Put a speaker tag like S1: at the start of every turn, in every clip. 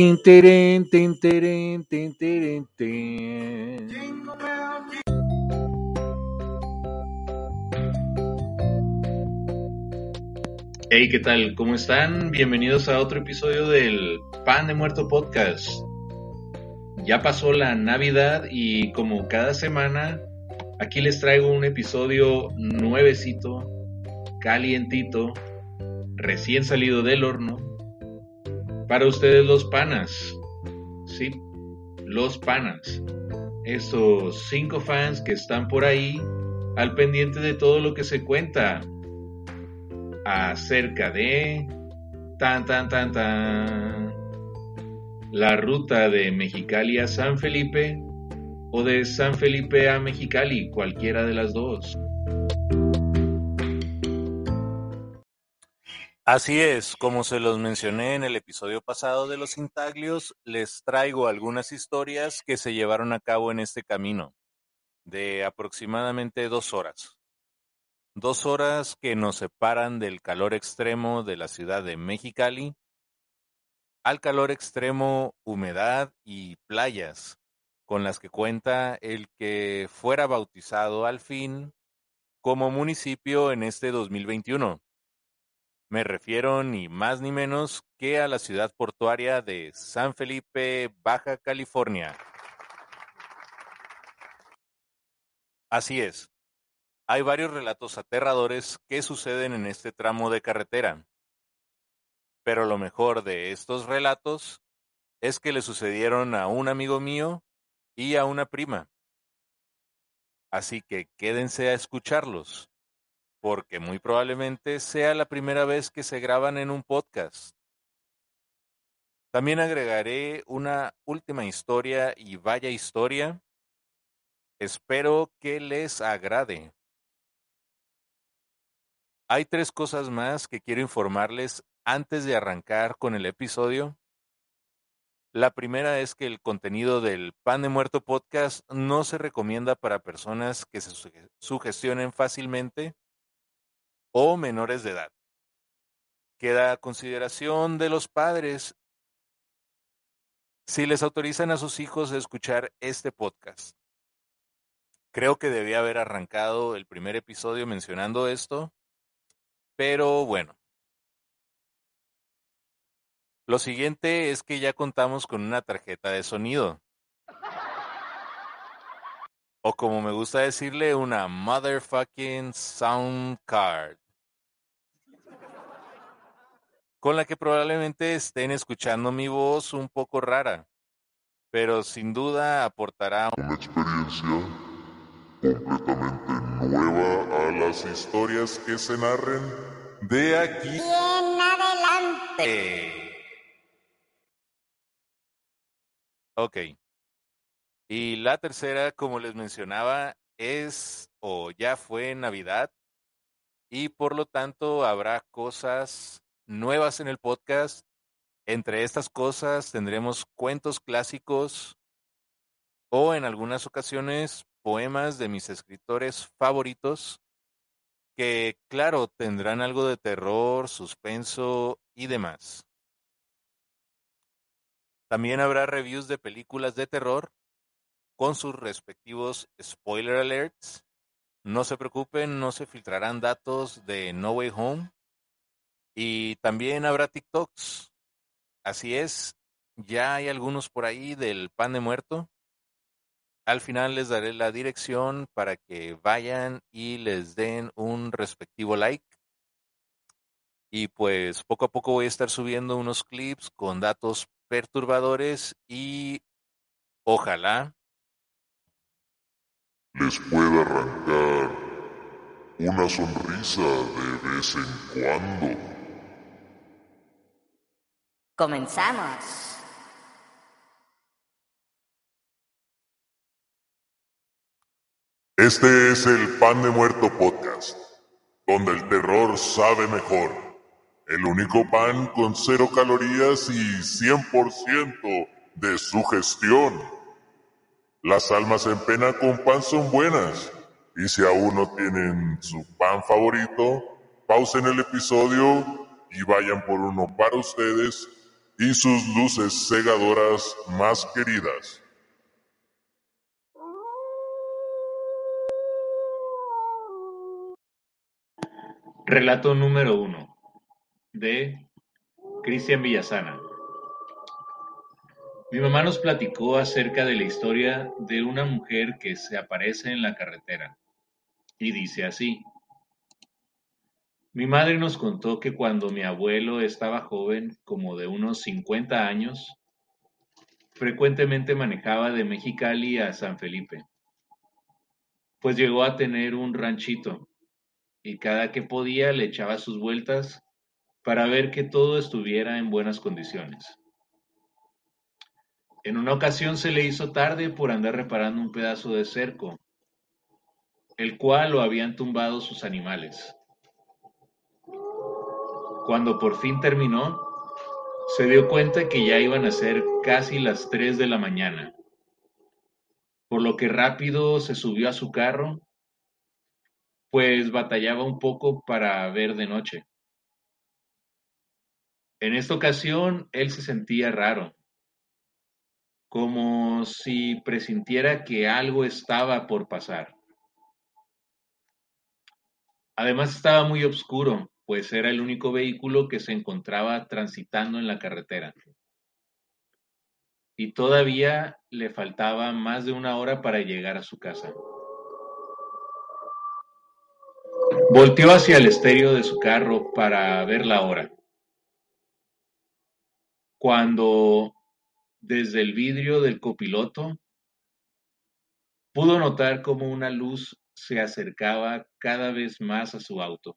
S1: Hey, ¿qué tal? ¿Cómo están? Bienvenidos a otro episodio del Pan de Muerto Podcast. Ya pasó la Navidad y como cada semana, aquí les traigo un episodio nuevecito, calientito, recién salido del horno, para ustedes los panas. Sí, los panas. Esos cinco fans que están por ahí al pendiente de todo lo que se cuenta acerca de tan tan tan tan la ruta de Mexicali a San Felipe o de San Felipe a Mexicali, cualquiera de las dos. Así es, como se los mencioné en el episodio pasado de los Intaglios, les traigo algunas historias que se llevaron a cabo en este camino, de aproximadamente dos horas. Dos horas que nos separan del calor extremo de la ciudad de Mexicali al calor extremo, humedad y playas con las que cuenta el que fuera bautizado al fin como municipio en este 2021. Me refiero ni más ni menos que a la ciudad portuaria de San Felipe, Baja California. Así es. Hay varios relatos aterradores que suceden en este tramo de carretera. Pero lo mejor de estos relatos es que le sucedieron a un amigo mío y a una prima. Así que quédense a escucharlos porque muy probablemente sea la primera vez que se graban en un podcast. También agregaré una última historia y vaya historia. Espero que les agrade. Hay tres cosas más que quiero informarles antes de arrancar con el episodio. La primera es que el contenido del Pan de Muerto podcast no se recomienda para personas que se sugestionen fácilmente o menores de edad. Queda a consideración de los padres si les autorizan a sus hijos a escuchar este podcast. Creo que debía haber arrancado el primer episodio mencionando esto, pero bueno. Lo siguiente es que ya contamos con una tarjeta de sonido. O como me gusta decirle, una motherfucking sound card. Con la que probablemente estén escuchando mi voz un poco rara, pero sin duda aportará
S2: una experiencia completamente nueva a las historias que se narren de aquí
S3: en adelante.
S1: Ok. Y la tercera, como les mencionaba, es o ya fue Navidad y por lo tanto habrá cosas nuevas en el podcast. Entre estas cosas tendremos cuentos clásicos o en algunas ocasiones poemas de mis escritores favoritos que, claro, tendrán algo de terror, suspenso y demás. También habrá reviews de películas de terror con sus respectivos spoiler alerts. No se preocupen, no se filtrarán datos de No Way Home. Y también habrá TikToks. Así es, ya hay algunos por ahí del pan de muerto. Al final les daré la dirección para que vayan y les den un respectivo like. Y pues poco a poco voy a estar subiendo unos clips con datos perturbadores y ojalá
S2: les pueda arrancar una sonrisa de vez en cuando.
S3: Comenzamos.
S2: Este es el Pan de Muerto Podcast, donde el terror sabe mejor. El único pan con cero calorías y 100% de sugestión. Las almas en pena con pan son buenas. Y si aún no tienen su pan favorito, pausen el episodio y vayan por uno para ustedes y sus luces cegadoras más queridas.
S1: Relato número uno de Cristian Villasana. Mi mamá nos platicó acerca de la historia de una mujer que se aparece en la carretera y dice así. Mi madre nos contó que cuando mi abuelo estaba joven, como de unos 50 años, frecuentemente manejaba de Mexicali a San Felipe, pues llegó a tener un ranchito y cada que podía le echaba sus vueltas para ver que todo estuviera en buenas condiciones. En una ocasión se le hizo tarde por andar reparando un pedazo de cerco, el cual lo habían tumbado sus animales. Cuando por fin terminó, se dio cuenta que ya iban a ser casi las 3 de la mañana, por lo que rápido se subió a su carro, pues batallaba un poco para ver de noche. En esta ocasión él se sentía raro, como si presintiera que algo estaba por pasar. Además estaba muy oscuro, pues era el único vehículo que se encontraba transitando en la carretera. Y todavía le faltaba más de una hora para llegar a su casa. Volteó hacia el estéreo de su carro para ver la hora. Cuando desde el vidrio del copiloto, pudo notar cómo una luz se acercaba cada vez más a su auto.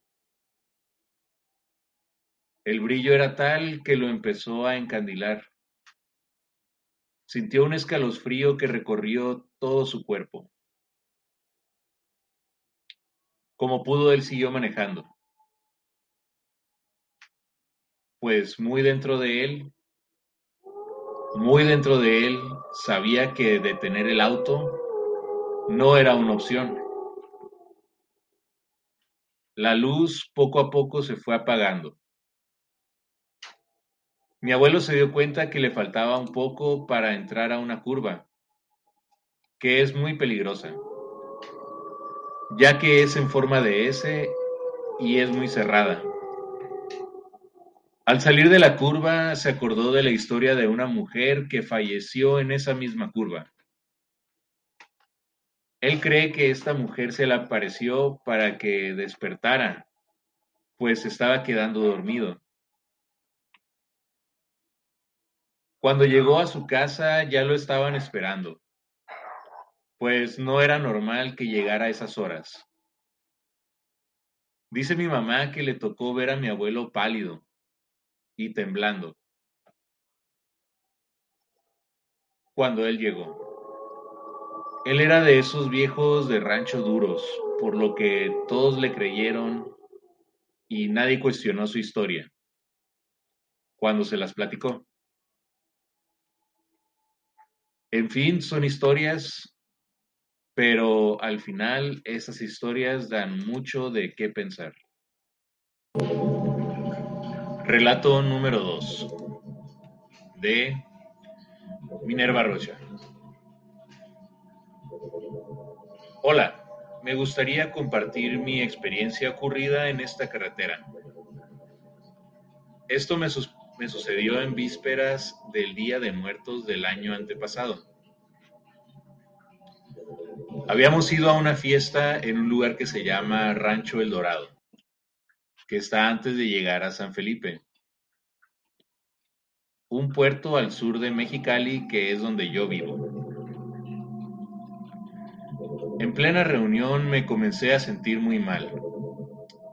S1: El brillo era tal que lo empezó a encandilar. Sintió un escalofrío que recorrió todo su cuerpo. Como pudo, él siguió manejando. Pues muy dentro de él muy dentro de él sabía que detener el auto no era una opción. La luz poco a poco se fue apagando. Mi abuelo se dio cuenta que le faltaba un poco para entrar a una curva, que es muy peligrosa, ya que es en forma de S y es muy cerrada. Al salir de la curva, se acordó de la historia de una mujer que falleció en esa misma curva. Él cree que esta mujer se le apareció para que despertara, pues estaba quedando dormido. Cuando llegó a su casa ya lo estaban esperando, pues no era normal que llegara a esas horas. Dice mi mamá que le tocó ver a mi abuelo pálido, y temblando cuando él llegó. Él era de esos viejos de rancho duros, por lo que todos le creyeron y nadie cuestionó su historia cuando se las platicó. En fin, son historias, pero al final esas historias dan mucho de qué pensar. Relato número 2 de Minerva Rocha. Hola, me gustaría compartir mi experiencia ocurrida en esta carretera. Esto me, me sucedió en vísperas del Día de Muertos del año antepasado. Habíamos ido a una fiesta en un lugar que se llama Rancho El Dorado que está antes de llegar a San Felipe, un puerto al sur de Mexicali que es donde yo vivo. En plena reunión me comencé a sentir muy mal.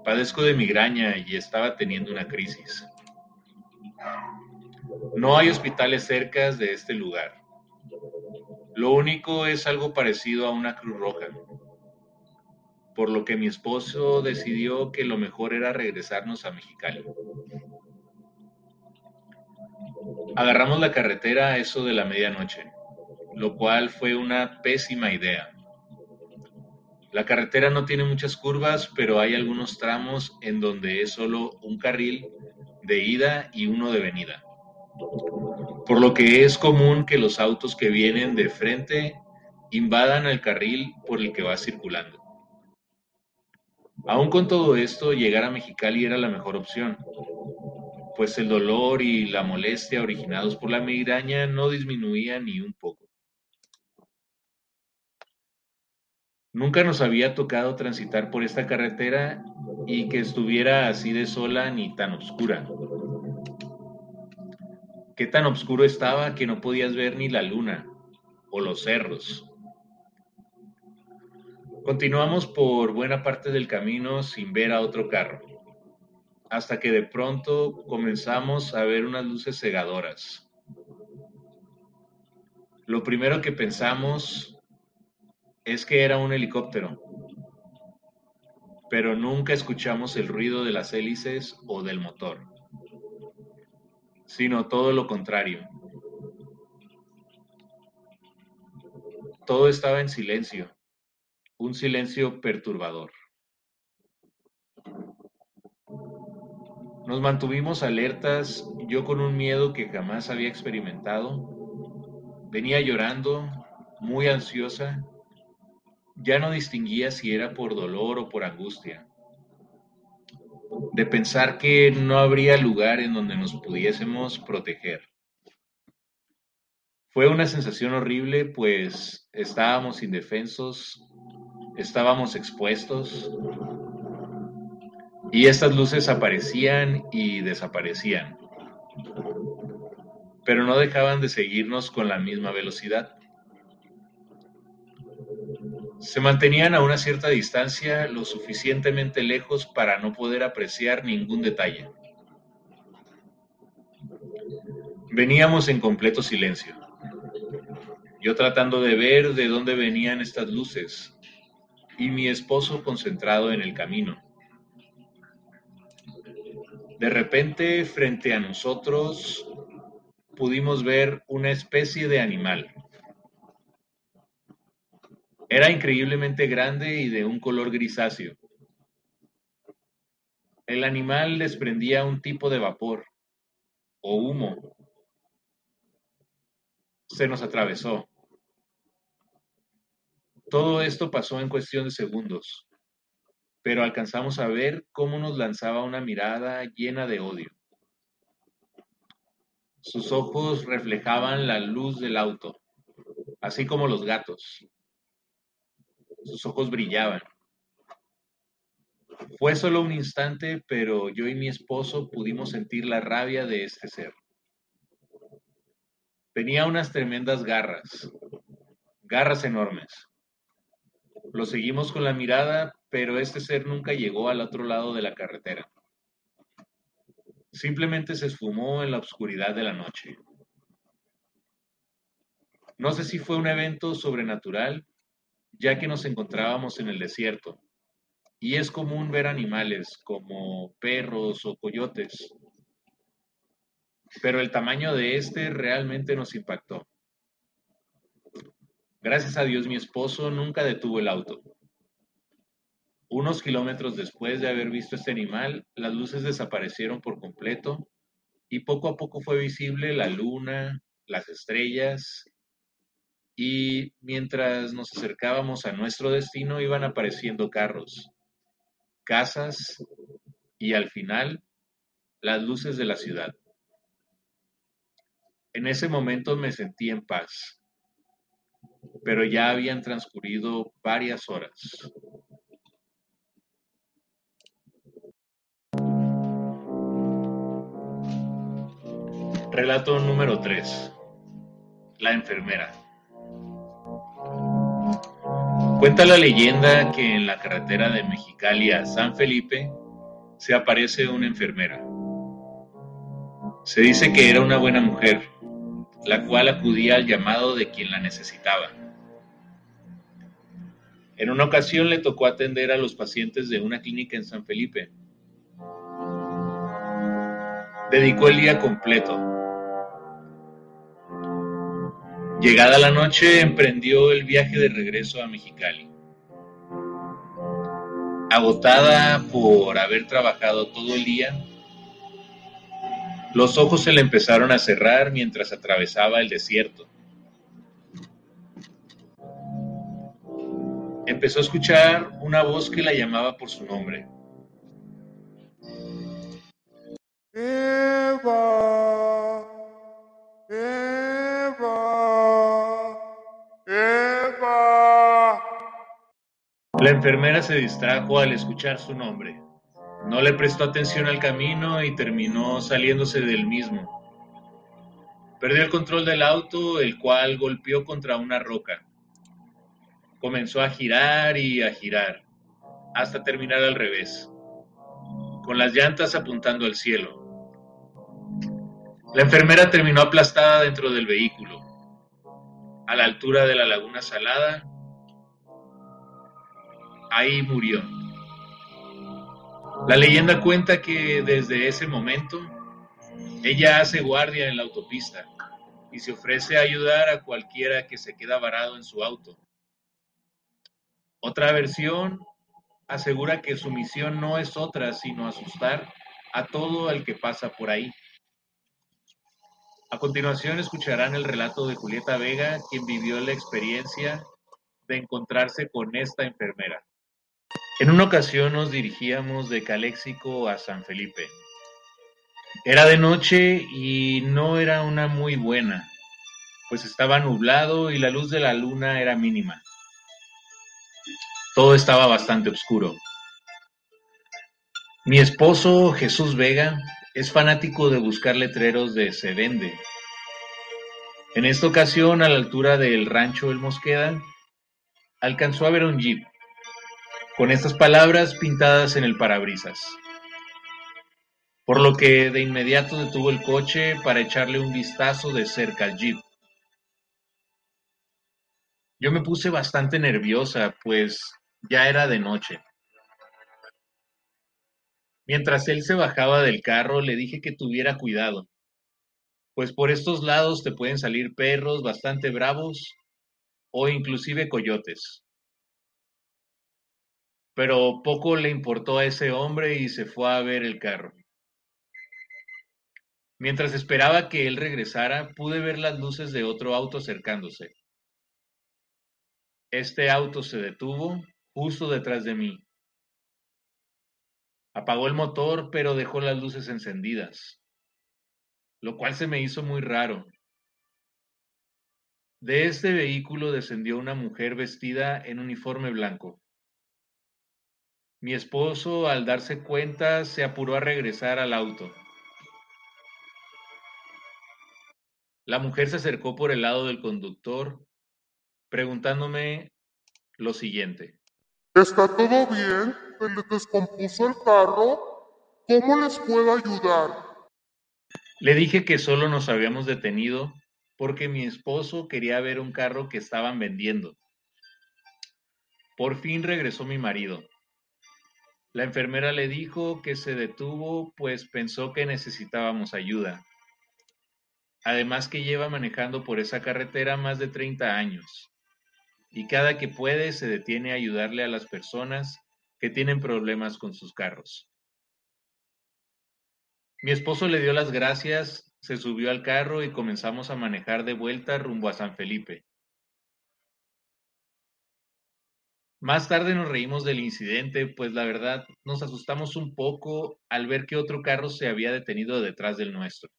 S1: Padezco de migraña y estaba teniendo una crisis. No hay hospitales cerca de este lugar. Lo único es algo parecido a una Cruz Roja por lo que mi esposo decidió que lo mejor era regresarnos a Mexicali. Agarramos la carretera a eso de la medianoche, lo cual fue una pésima idea. La carretera no tiene muchas curvas, pero hay algunos tramos en donde es solo un carril de ida y uno de venida. por lo que es común que los autos que vienen de frente invadan el carril por el que va circulando. Aún con todo esto, llegar a Mexicali era la mejor opción, pues el dolor y la molestia originados por la migraña no disminuían ni un poco. Nunca nos había tocado transitar por esta carretera y que estuviera así de sola ni tan oscura. Qué tan oscuro estaba que no podías ver ni la luna o los cerros. Continuamos por buena parte del camino sin ver a otro carro, hasta que de pronto comenzamos a ver unas luces cegadoras. Lo primero que pensamos es que era un helicóptero, pero nunca escuchamos el ruido de las hélices o del motor, sino todo lo contrario. Todo estaba en silencio, un silencio perturbador. Nos mantuvimos alertas, yo con un miedo que jamás había experimentado. Venía llorando, muy ansiosa, ya no distinguía si era por dolor o por angustia, de pensar que no habría lugar en donde nos pudiésemos proteger. Fue una sensación horrible, pues estábamos indefensos, estábamos expuestos, y estas luces aparecían y desaparecían, pero no dejaban de seguirnos con la misma velocidad. Se mantenían a una cierta distancia, lo suficientemente lejos para no poder apreciar ningún detalle. Veníamos en completo silencio. Yo tratando de ver de dónde venían estas luces y mi esposo concentrado en el camino. De repente, frente a nosotros, pudimos ver una especie de animal. Era increíblemente grande y de un color grisáceo. El animal desprendía un tipo de vapor o humo. Se nos atravesó. Todo esto pasó en cuestión de segundos, pero alcanzamos a ver cómo nos lanzaba una mirada llena de odio. Sus ojos reflejaban la luz del auto, así como los gatos. Sus ojos brillaban. Fue solo un instante, pero yo y mi esposo pudimos sentir la rabia de este ser. Tenía unas tremendas garras, garras enormes. Lo seguimos con la mirada, pero este ser nunca llegó al otro lado de la carretera. Simplemente se esfumó en la oscuridad de la noche. No sé si fue un evento sobrenatural ya que nos encontrábamos en el desierto, y es común ver animales como perros o coyotes, pero el tamaño de este realmente nos impactó. Gracias a Dios mi esposo nunca detuvo el auto. Unos kilómetros después de haber visto este animal, las luces desaparecieron por completo y poco a poco fue visible la luna, las estrellas y mientras nos acercábamos a nuestro destino iban apareciendo carros, casas y al final las luces de la ciudad. En ese momento me sentí en paz, pero ya habían transcurrido varias horas. Relato número 3. La enfermera. Cuenta la leyenda que en la carretera de Mexicali a San Felipe se aparece una enfermera. Se dice que era una buena mujer, la cual acudía al llamado de quien la necesitaba. En una ocasión le tocó atender a los pacientes de una clínica en San Felipe. Dedicó el día completo, Llegada la noche, emprendió el viaje de regreso a Mexicali. Agotada por haber trabajado todo el día, Los ojos se le empezaron a cerrar mientras atravesaba el desierto. Empezó a escuchar una voz que la llamaba por su nombre.
S4: Eva, Eva,
S1: La enfermera se distrajo al escuchar su nombre. No le prestó atención al camino y terminó saliéndose del mismo. Perdió el control del auto, el cual golpeó contra una roca. Comenzó a girar y a girar, hasta terminar al revés, con las llantas apuntando al cielo. La enfermera terminó aplastada dentro del vehículo, a la altura de la laguna salada. Ahí murió. La leyenda cuenta que desde ese momento ella hace guardia en la autopista y se ofrece a ayudar a cualquiera que se queda varado en su auto. Otra versión asegura que su misión no es otra sino asustar a todo el que pasa por ahí. A continuación escucharán el relato de Julieta Vega, quien vivió la experiencia de encontrarse con esta enfermera. En una ocasión nos dirigíamos de Caléxico a San Felipe. Era de noche y no era una muy buena, pues estaba nublado y la luz de la luna era mínima. Todo estaba bastante oscuro. Mi esposo, Jesús Vega, es fanático de buscar letreros de se vende. En esta ocasión, a la altura del rancho El Mosqueda, alcanzó a ver un jeep, con estas palabras pintadas en el parabrisas. Por lo que de inmediato detuvo el coche para echarle un vistazo de cerca al jeep. Yo me puse bastante nerviosa, pues ya era de noche. Mientras él se bajaba del carro, le dije que tuviera cuidado, pues por estos lados te pueden salir perros bastante bravos o inclusive coyotes. Pero poco le importó a ese hombre y se fue a ver el carro. Mientras esperaba que él regresara, pude ver las luces de otro auto acercándose. Este auto se detuvo justo detrás de mí. Apagó el motor, pero dejó las luces encendidas, lo cual se me hizo muy raro. De este vehículo descendió una mujer vestida en uniforme blanco. Mi esposo, al darse cuenta, se apuró a regresar al auto. La mujer se acercó por el lado del conductor, preguntándome lo siguiente.
S4: ¿Está todo bien? ¿Se les descompuso el carro? ¿Cómo les puedo ayudar?
S1: Le dije que solo nos habíamos detenido porque mi esposo quería ver un carro que estaban vendiendo. Por fin regresó mi marido. La enfermera le dijo que se detuvo pues pensó que necesitábamos ayuda. Además que lleva manejando por esa carretera más de 30 años y cada que puede se detiene a ayudarle a las personas que tienen problemas con sus carros. Mi esposo le dio las gracias, se subió al carro y comenzamos a manejar de vuelta rumbo a San Felipe. Más tarde nos reímos del incidente, pues la verdad nos asustamos un poco al ver que otro carro se había detenido detrás del nuestro.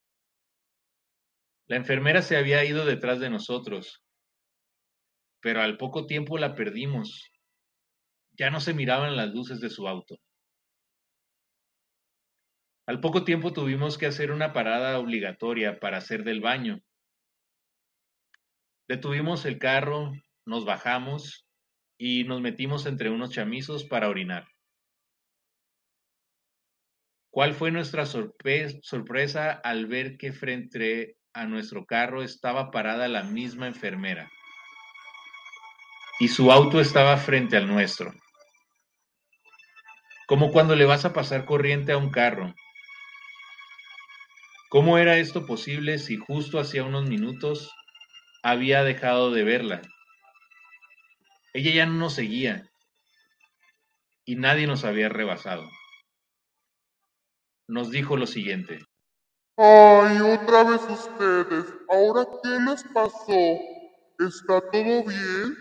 S1: La enfermera se había ido detrás de nosotros, pero al poco tiempo la perdimos. Ya no se miraban las luces de su auto. Al poco tiempo tuvimos que hacer una parada obligatoria para hacer del baño. Detuvimos el carro, nos bajamos y nos metimos entre unos chamizos para orinar. ¿Cuál fue nuestra sorpresa al ver que frente a nuestro carro estaba parada la misma enfermera? y su auto estaba frente al nuestro. Como cuando le vas a pasar corriente a un carro. ¿Cómo era esto posible si justo hacía unos minutos había dejado de verla? Ella ya no nos seguía y nadie nos había rebasado. Nos dijo lo siguiente.
S4: Ay, otra vez ustedes. ¿Ahora qué les pasó? ¿Está todo bien?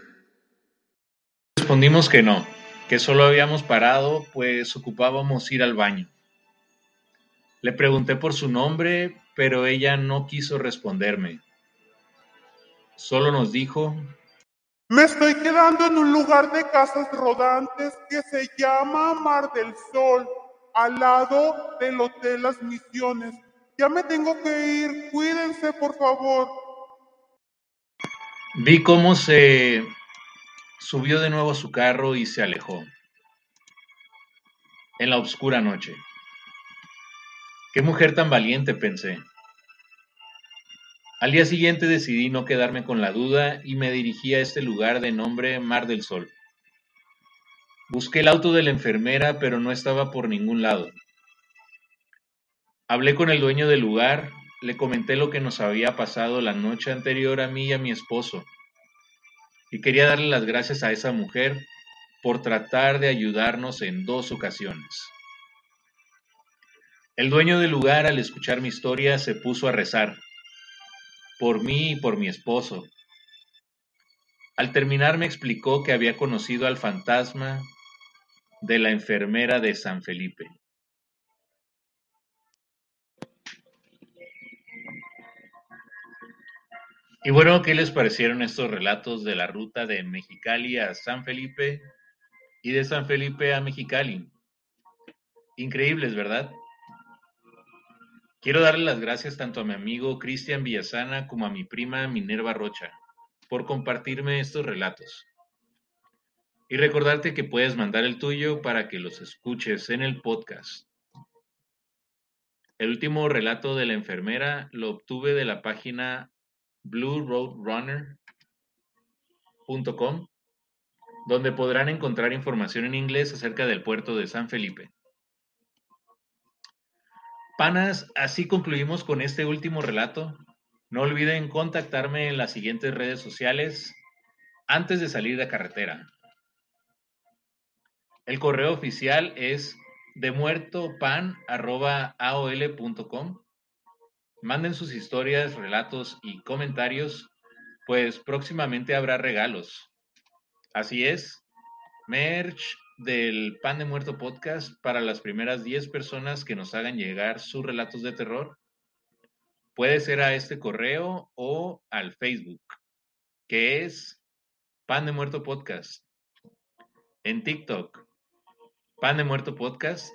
S1: Respondimos que no, que solo habíamos parado pues ocupábamos ir al baño. Le pregunté por su nombre, pero ella no quiso responderme. Solo nos dijo,
S4: Me estoy quedando en un lugar de casas rodantes que se llama Mar del Sol, al lado del Hotel Las Misiones. Ya me tengo que ir. Cuídense, por favor.
S1: vi cómo se subió de nuevo a su carro y se alejó. En la oscura noche. Qué mujer tan valiente, pensé. Al día siguiente decidí no quedarme con la duda y me dirigí a este lugar de nombre Mar del Sol. Busqué el auto de la enfermera, pero no estaba por ningún lado. Hablé con el dueño del lugar, le comenté lo que nos había pasado la noche anterior a mí y a mi esposo, y quería darle las gracias a esa mujer por tratar de ayudarnos en dos ocasiones. El dueño del lugar, al escuchar mi historia, se puso a rezar por mí y por mi esposo. Al terminar me explicó que había conocido al fantasma de la enfermera de San Felipe. Y bueno, ¿qué les parecieron estos relatos de la ruta de Mexicali a San Felipe y de San Felipe a Mexicali? Increíbles, ¿verdad? Quiero darle las gracias tanto a mi amigo Cristian Villasana como a mi prima Minerva Rocha por compartirme estos relatos. Y recordarte que puedes mandar el tuyo para que los escuches en el podcast. El último relato de la enfermera lo obtuve de la página blueroadrunner.com, donde podrán encontrar información en inglés acerca del puerto de San Felipe. Panas, así concluimos con este último relato. No olviden contactarme en las siguientes redes sociales antes de salir de carretera. El correo oficial es demuertopan.aol.com. Manden sus historias, relatos y comentarios, pues próximamente habrá regalos. Así es, merch del Pan de Muerto Podcast para las primeras 10 personas que nos hagan llegar sus relatos de terror. Puede ser a este correo o al Facebook, que es Pan de Muerto Podcast. En TikTok, Pan de Muerto Podcast.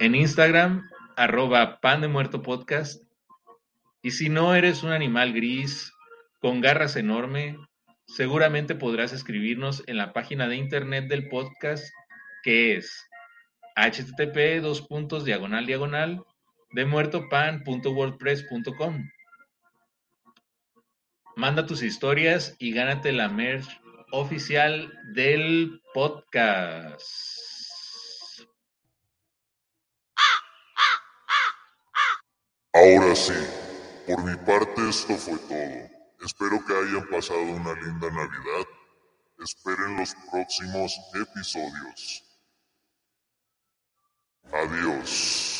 S1: En Instagram, arroba Pan de Muerto Podcast. Y si no eres un animal gris con garras enorme, seguramente podrás escribirnos en la página de internet del podcast que es http dos puntos diagonal diagonal de muertopan.wordpress.com. Manda tus historias y gánate la merch oficial del podcast.
S2: Ahora sí, por mi parte esto fue todo. Espero que hayan pasado una linda Navidad. Esperen los próximos episodios. Adiós.